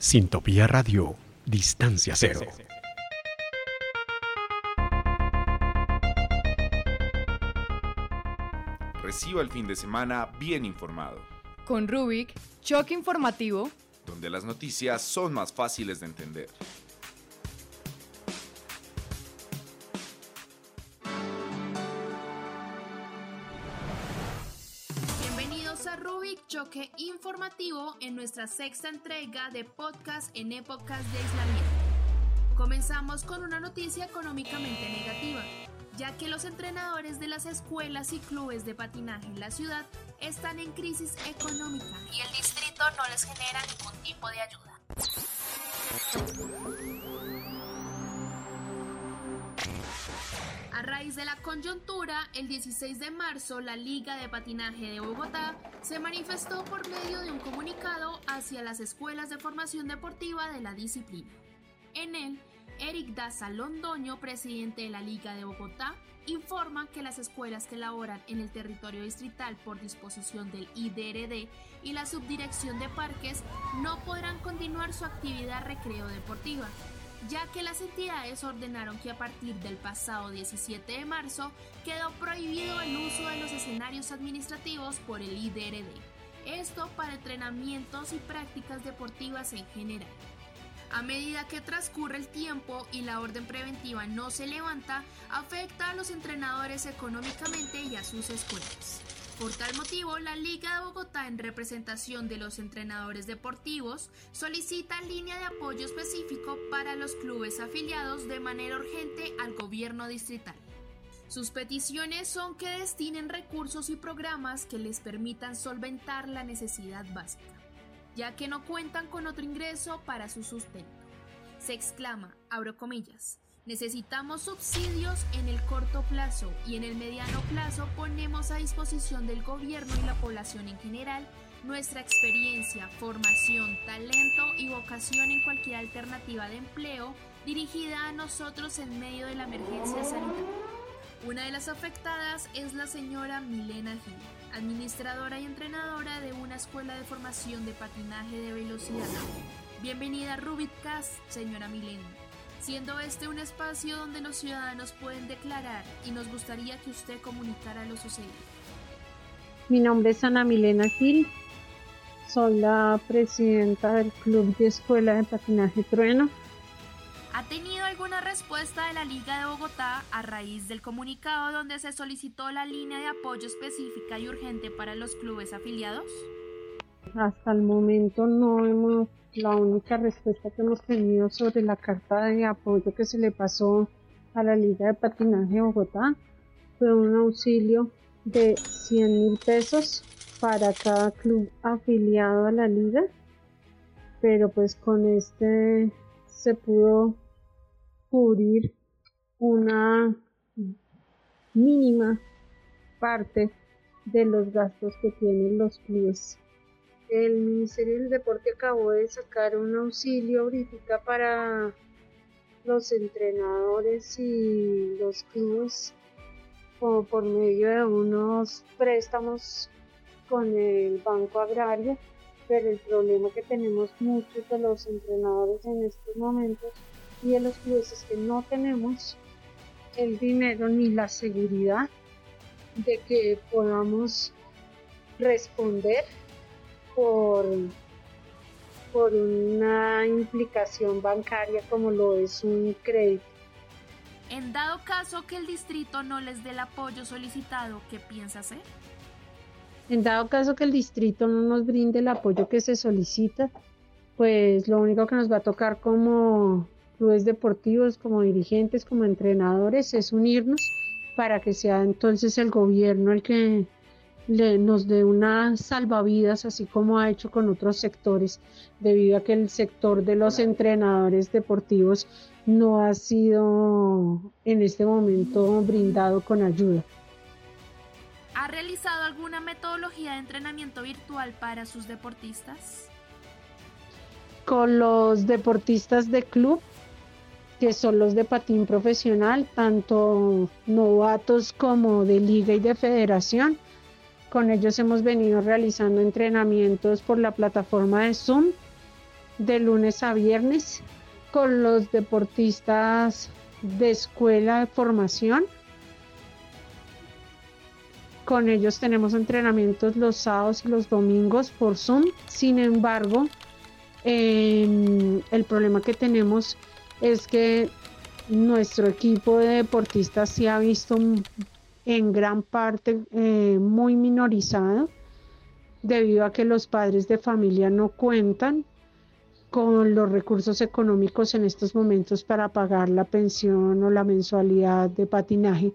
Sintopía Radio, Distancia Cero. Reciba el fin de semana bien informado, Con Rubik, choque informativo. donde las noticias son más fáciles de entender. Informativo en nuestra sexta entrega de podcast en épocas de aislamiento. Comenzamos con una noticia económicamente negativa, ya que los entrenadores de las escuelas y clubes de patinaje en la ciudad están en crisis económica y el distrito no les genera ningún tipo de ayuda. A raíz de la coyuntura, el 16 de marzo la Liga de Patinaje de Bogotá se manifestó por medio de un comunicado hacia las escuelas de formación deportiva de la disciplina. En él, Eric Daza Londoño, presidente de la Liga de Bogotá, informa que las escuelas que laboran en el territorio distrital por disposición del IDRD y la Subdirección de Parques no podrán continuar su actividad recreo deportiva, ya que las entidades ordenaron que a partir del pasado 17 de marzo quedó prohibido el uso de los escenarios administrativos por el IDRD. Esto para entrenamientos y prácticas deportivas en general. A medida que transcurre el tiempo y la orden preventiva no se levanta, afecta a los entrenadores económicamente y a sus escuelas. Por tal motivo, la Liga de Bogotá, en representación de los entrenadores deportivos, solicita línea de apoyo específico para los clubes afiliados de manera urgente al gobierno distrital. Sus peticiones son que destinen recursos y programas que les permitan solventar la necesidad básica ya que no cuentan con otro ingreso para su sustento. Se exclama, abro comillas, necesitamos subsidios en el corto plazo y en el mediano plazo ponemos a disposición del gobierno y la población en general nuestra experiencia, formación, talento y vocación en cualquier alternativa de empleo dirigida a nosotros en medio de la emergencia sanitaria. Una de las afectadas es la señora Milena Gil, administradora y entrenadora de una escuela de formación de patinaje de velocidad. Bienvenida a Rubitcast, señora Milena. Siendo este un espacio donde los ciudadanos pueden declarar y nos gustaría que usted comunicara lo sucedido. Mi nombre es Ana Milena Gil, soy la presidenta del Club de Escuela de Patinaje Trueno. ¿Ha tenido alguna respuesta de la Liga de Bogotá a raíz del comunicado donde se solicitó la línea de apoyo específica y urgente para los clubes afiliados? Hasta el momento no hemos, la única respuesta que hemos tenido sobre la carta de apoyo que se le pasó a la Liga de Patinaje de Bogotá fue un auxilio de 100 mil pesos para cada club afiliado a la liga, pero pues con este se pudo cubrir una mínima parte de los gastos que tienen los clubes. El Ministerio del Deporte acabó de sacar un auxilio ahorita para los entrenadores y los clubes como por medio de unos préstamos con el Banco Agrario pero el problema que tenemos muchos de los entrenadores en estos momentos y de los clubes es que no tenemos el dinero ni la seguridad de que podamos responder por, por una implicación bancaria como lo es un crédito. En dado caso que el distrito no les dé el apoyo solicitado, ¿qué piensa hacer? En dado caso que el distrito no nos brinde el apoyo que se solicita, pues lo único que nos va a tocar como clubes deportivos, como dirigentes, como entrenadores, es unirnos para que sea entonces el gobierno el que le, nos dé una salvavidas, así como ha hecho con otros sectores, debido a que el sector de los entrenadores deportivos no ha sido en este momento brindado con ayuda. ¿Ha realizado alguna metodología de entrenamiento virtual para sus deportistas? Con los deportistas de club, que son los de patín profesional, tanto novatos como de liga y de federación. Con ellos hemos venido realizando entrenamientos por la plataforma de Zoom de lunes a viernes con los deportistas de escuela de formación. Con ellos tenemos entrenamientos los sábados y los domingos por Zoom. Sin embargo, el problema que tenemos es que nuestro equipo de deportistas se ha visto en gran parte eh, muy minorizado debido a que los padres de familia no cuentan con los recursos económicos en estos momentos para pagar la pensión o la mensualidad de patinaje.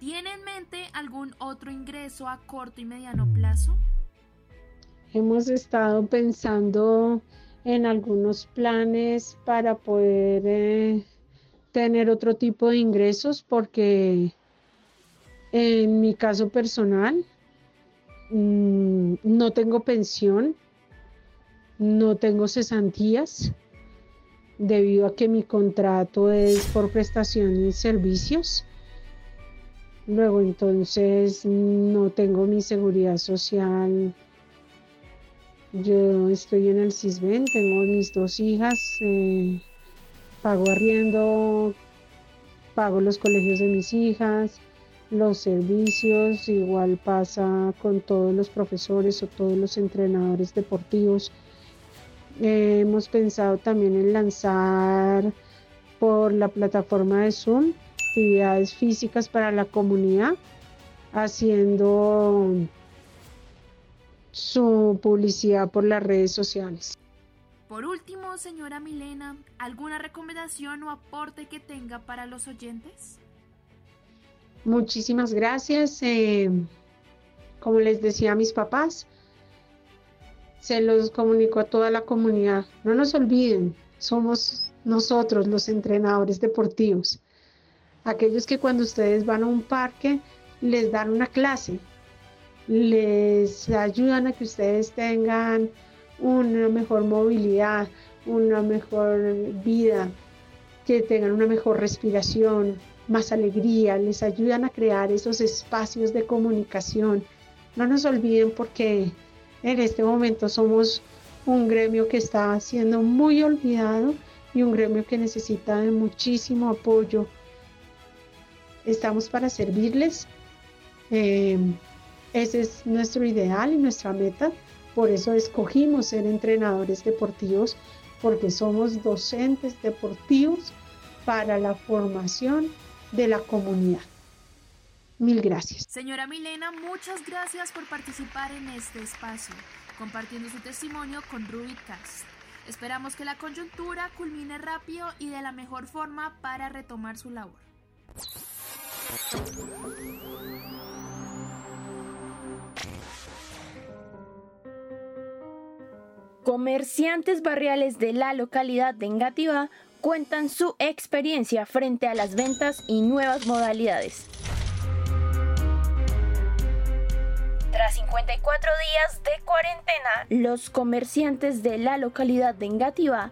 ¿Tiene en mente algún otro ingreso a corto y mediano plazo? Hemos estado pensando en algunos planes para poder eh, tener otro tipo de ingresos porque en mi caso personal mm, no tengo pensión no tengo cesantías debido a que mi contrato es por prestación y servicios. Luego entonces no tengo mi seguridad social. Yo estoy en el CISBEN, tengo mis dos hijas, eh, pago arriendo, pago los colegios de mis hijas, los servicios, igual pasa con todos los profesores o todos los entrenadores deportivos hemos pensado también en lanzar por la plataforma de Zoom actividades físicas para la comunidad, haciendo su publicidad por las redes sociales. Por último, señora Milena, ¿alguna recomendación o aporte que tenga para los oyentes? Muchísimas gracias. Eh, como les decía a mis papás, se los comunicó a toda la comunidad. No nos olviden, somos nosotros los entrenadores deportivos. Aquellos que cuando ustedes van a un parque les dan una clase, les ayudan a que ustedes tengan una mejor movilidad, una mejor vida, que tengan una mejor respiración, más alegría, les ayudan a crear esos espacios de comunicación. No nos olviden porque en este momento somos un gremio que está siendo muy olvidado y un gremio que necesita de muchísimo apoyo. Estamos para servirles. Eh, ese es nuestro ideal y nuestra meta. Por eso escogimos ser entrenadores deportivos, porque somos docentes deportivos para la formación de la comunidad. Mil gracias. Señora Milena, muchas gracias por participar en este espacio, compartiendo su testimonio con Rubicast. Esperamos que la coyuntura culmine rápido y de la mejor forma para retomar su labor. Comerciantes barriales de la localidad de Engativá cuentan su experiencia frente a las ventas y nuevas modalidades. Tras 54 días de cuarentena, los comerciantes de la localidad de Engativá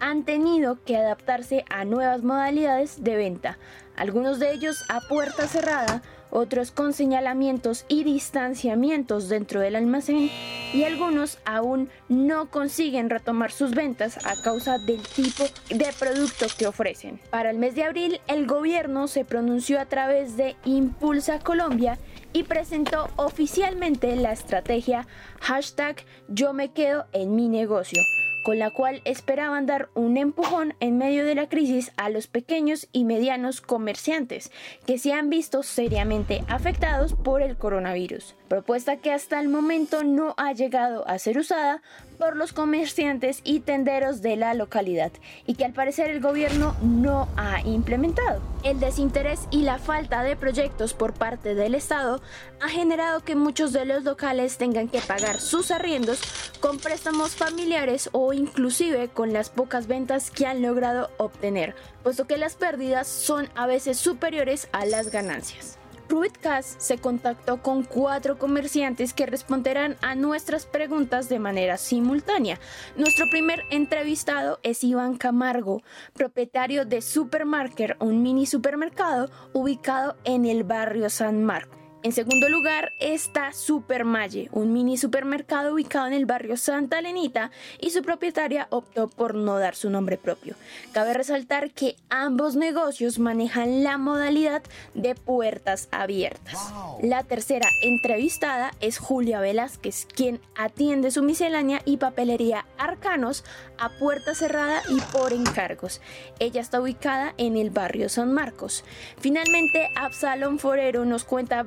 han tenido que adaptarse a nuevas modalidades de venta, algunos de ellos a puerta cerrada, otros con señalamientos y distanciamientos dentro del almacén y algunos aún no consiguen retomar sus ventas a causa del tipo de producto que ofrecen. Para el mes de abril, el gobierno se pronunció a través de Impulsa Colombia y presentó oficialmente la estrategia hashtag yo me quedo en mi negocio con la cual esperaban dar un empujón en medio de la crisis a los pequeños y medianos comerciantes que se han visto seriamente afectados por el coronavirus. Propuesta que hasta el momento no ha llegado a ser usada por los comerciantes y tenderos de la localidad y que al parecer el gobierno no ha implementado. El desinterés y la falta de proyectos por parte del Estado ha generado que muchos de los locales tengan que pagar sus arriendos con préstamos familiares o inclusive con las pocas ventas que han logrado obtener, puesto que las pérdidas son a veces superiores a las ganancias. Ruitcast se contactó con cuatro comerciantes que responderán a nuestras preguntas de manera simultánea. Nuestro primer entrevistado es Iván Camargo, propietario de Supermarket, un mini supermercado ubicado en el barrio San Marco. En segundo lugar está Supermalle, un mini supermercado ubicado en el barrio Santa Lenita y su propietaria optó por no dar su nombre propio. Cabe resaltar que ambos negocios manejan la modalidad de puertas abiertas. La tercera entrevistada es Julia Velázquez, quien atiende su miscelánea y papelería Arcanos a puerta cerrada y por encargos. Ella está ubicada en el barrio San Marcos. Finalmente, Absalom Forero nos cuenta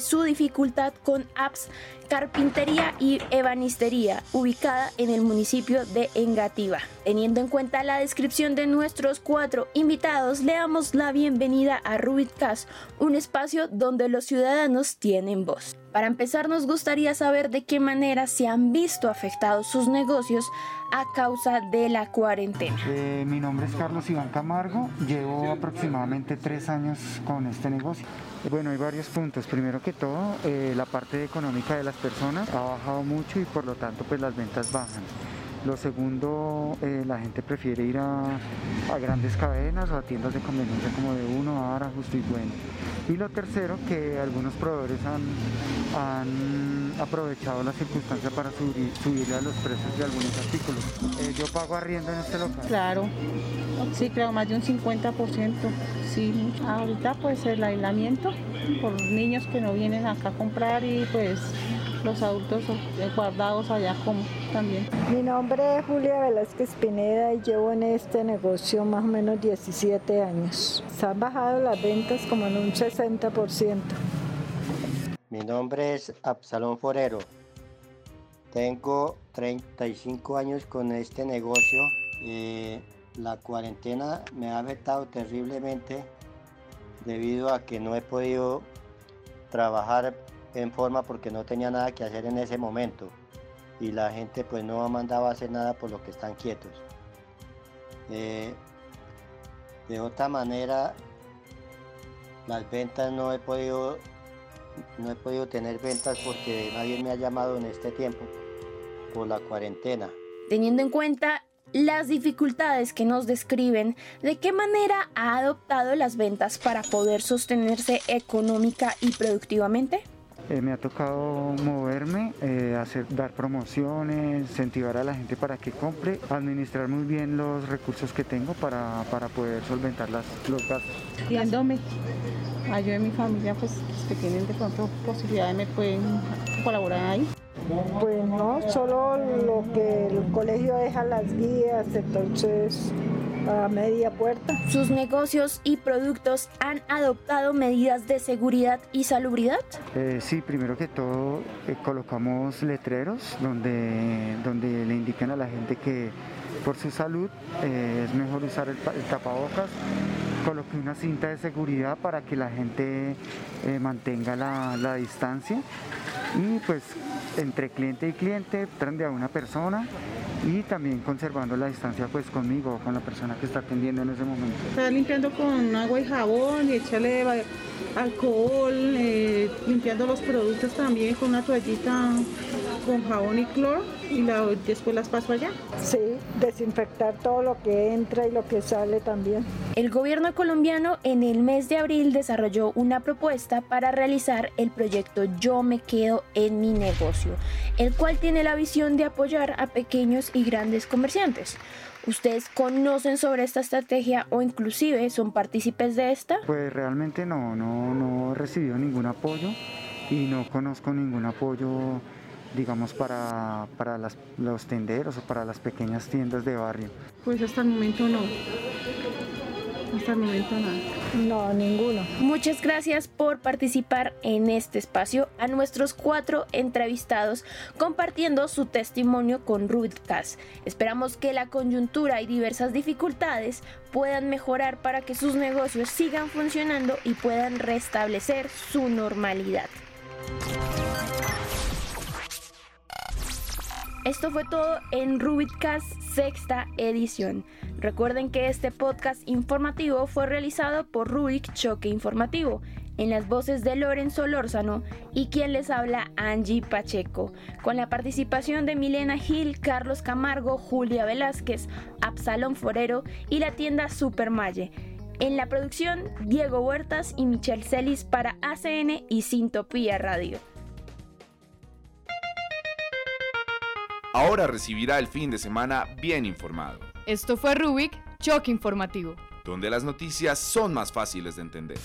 su dificultad con apps carpintería y ebanistería, ubicada en el municipio de Engativá. Teniendo en cuenta la descripción de nuestros cuatro invitados, le damos la bienvenida a Rubitcast, un espacio donde los ciudadanos tienen voz. Para empezar, nos gustaría saber de qué manera se han visto afectados sus negocios a causa de la cuarentena. Eh, mi nombre es Carlos Iván Camargo, llevo aproximadamente tres años con este negocio. Bueno, hay varios puntos. Primero que todo, eh, la parte económica de las personas ha bajado mucho y por lo tanto pues las ventas bajan. Lo segundo, eh, la gente prefiere ir a, a, grandes cadenas o a tiendas de conveniencia como de uno, ahora justo y bueno. Y lo tercero, que algunos proveedores han, han aprovechado la circunstancia para subir, subirle a los precios de algunos artículos. Eh, yo pago arriendo en este local. Claro, sí, creo más de un 50%. Sí, ahorita pues el aislamiento por niños que no vienen acá a comprar y pues los adultos guardados allá como también. Mi nombre es Julia Velázquez Pineda y llevo en este negocio más o menos 17 años. Se han bajado las ventas como en un 60%. Mi nombre es Absalón Forero. Tengo 35 años con este negocio. Eh, la cuarentena me ha afectado terriblemente debido a que no he podido trabajar en forma porque no tenía nada que hacer en ese momento y la gente pues no ha mandado a hacer nada por lo que están quietos. Eh, de otra manera, las ventas no he podido no he podido tener ventas porque nadie me ha llamado en este tiempo por la cuarentena. Teniendo en cuenta las dificultades que nos describen, ¿de qué manera ha adoptado las ventas para poder sostenerse económica y productivamente? Eh, me ha tocado moverme, eh, hacer, dar promociones, incentivar a la gente para que compre, administrar muy bien los recursos que tengo para, para poder solventar las, los gastos. Viéndome, yo y mi familia pues que tienen de pronto posibilidades me pueden colaborar ahí. Pues no, solo lo que el colegio deja las guías, entonces a media puerta. ¿Sus negocios y productos han adoptado medidas de seguridad y salubridad? Eh, sí, primero que todo eh, colocamos letreros donde, donde le indican a la gente que por su salud eh, es mejor usar el, el, tapabocas. Coloqué una cinta de seguridad para que la gente eh, mantenga la, la distancia y pues entre cliente y cliente tran de a una persona y también conservando la distancia pues conmigo, con la persona que está atendiendo en ese momento. Está limpiando con agua y jabón y alcohol, eh, limpiando los productos también con una toallita con jabón y cloro y la, después las paso allá. Sí, desinfectar todo lo que entra y lo que sale también. El gobierno colombiano en el mes de abril desarrolló una propuesta para realizar el proyecto Yo me quedo en mi negocio, el cual tiene la visión de apoyar a pequeños y grandes comerciantes. ¿Ustedes conocen sobre esta estrategia o inclusive son partícipes de esta? Pues realmente no, no, no he recibido ningún apoyo y no conozco ningún apoyo digamos, para, para las, los tenderos o para las pequeñas tiendas de barrio? Pues hasta el momento no. Hasta el momento nada. No, ninguno. Muchas gracias por participar en este espacio a nuestros cuatro entrevistados compartiendo su testimonio con Rubicas. Esperamos que la coyuntura y diversas dificultades puedan mejorar para que sus negocios sigan funcionando y puedan restablecer su normalidad. Esto fue todo en Rubicast sexta edición. Recuerden que este podcast informativo fue realizado por Rubik Choque Informativo, en las voces de Lorenzo Lórzano y quien les habla Angie Pacheco, con la participación de Milena Gil, Carlos Camargo, Julia Velázquez, Absalón Forero y la tienda Supermalle. En la producción, Diego Huertas y Michelle Celis para ACN y Sintopía Radio. Ahora recibirá el fin de semana bien informado, Esto fue Rubik, Choque Informativo. donde las noticias son más fáciles de entender.